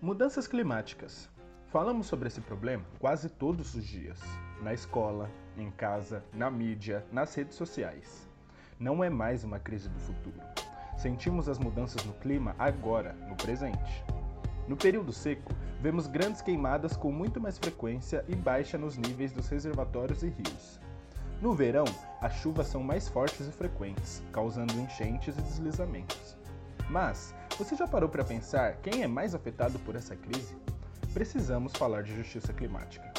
Mudanças climáticas. Falamos sobre esse problema quase todos os dias, na escola, em casa, na mídia, nas redes sociais. Não é mais uma crise do futuro. Sentimos as mudanças no clima agora, no presente. No período seco, vemos grandes queimadas com muito mais frequência e baixa nos níveis dos reservatórios e rios. No verão, as chuvas são mais fortes e frequentes, causando enchentes e deslizamentos. Mas, você já parou para pensar quem é mais afetado por essa crise? Precisamos falar de justiça climática.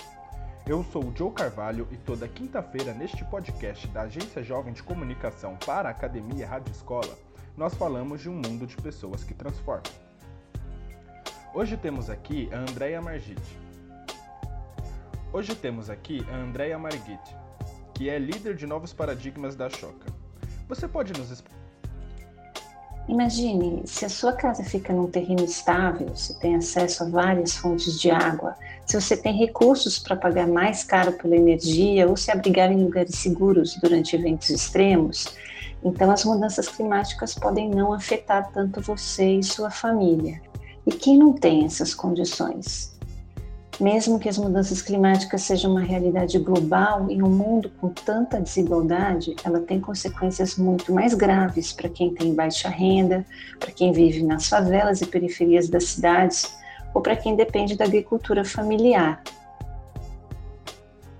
Eu sou o Joe Carvalho e toda quinta-feira neste podcast da Agência Jovem de Comunicação para a Academia Rádio Escola, nós falamos de um mundo de pessoas que transformam. Hoje temos aqui a Andrea Margit. Hoje temos aqui a Andrea Margit, que é líder de novos paradigmas da Choca. Você pode nos explicar Imagine se a sua casa fica num terreno estável, se tem acesso a várias fontes de água, se você tem recursos para pagar mais caro pela energia ou se abrigar em lugares seguros durante eventos extremos, então as mudanças climáticas podem não afetar tanto você e sua família. E quem não tem essas condições? Mesmo que as mudanças climáticas sejam uma realidade global em um mundo com tanta desigualdade, ela tem consequências muito mais graves para quem tem baixa renda, para quem vive nas favelas e periferias das cidades ou para quem depende da agricultura familiar.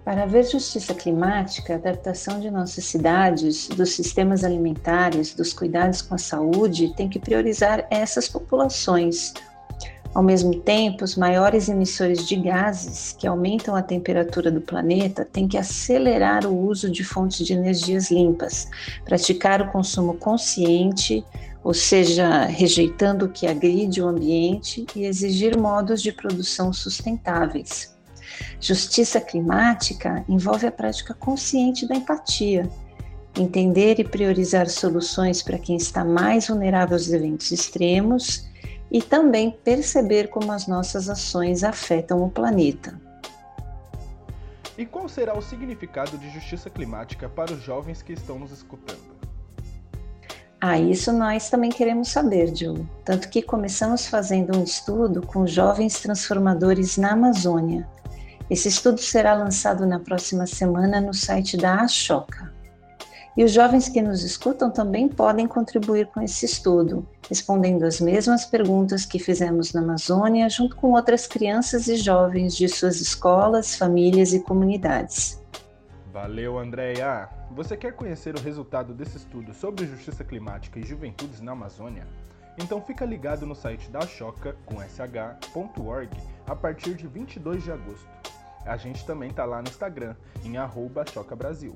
Para haver justiça climática, a adaptação de nossas cidades, dos sistemas alimentares, dos cuidados com a saúde tem que priorizar essas populações ao mesmo tempo, os maiores emissores de gases que aumentam a temperatura do planeta têm que acelerar o uso de fontes de energias limpas, praticar o consumo consciente, ou seja, rejeitando o que agride o ambiente e exigir modos de produção sustentáveis. Justiça climática envolve a prática consciente da empatia, entender e priorizar soluções para quem está mais vulnerável aos eventos extremos e também perceber como as nossas ações afetam o planeta. E qual será o significado de justiça climática para os jovens que estão nos escutando? Ah, isso nós também queremos saber, Joe. Tanto que começamos fazendo um estudo com jovens transformadores na Amazônia. Esse estudo será lançado na próxima semana no site da Ashoka. E os jovens que nos escutam também podem contribuir com esse estudo, respondendo as mesmas perguntas que fizemos na Amazônia, junto com outras crianças e jovens de suas escolas, famílias e comunidades. Valeu, Andréia! Você quer conhecer o resultado desse estudo sobre justiça climática e juventudes na Amazônia? Então fica ligado no site da Choca, com sh.org, a partir de 22 de agosto. A gente também tá lá no Instagram, em arroba Choca Brasil.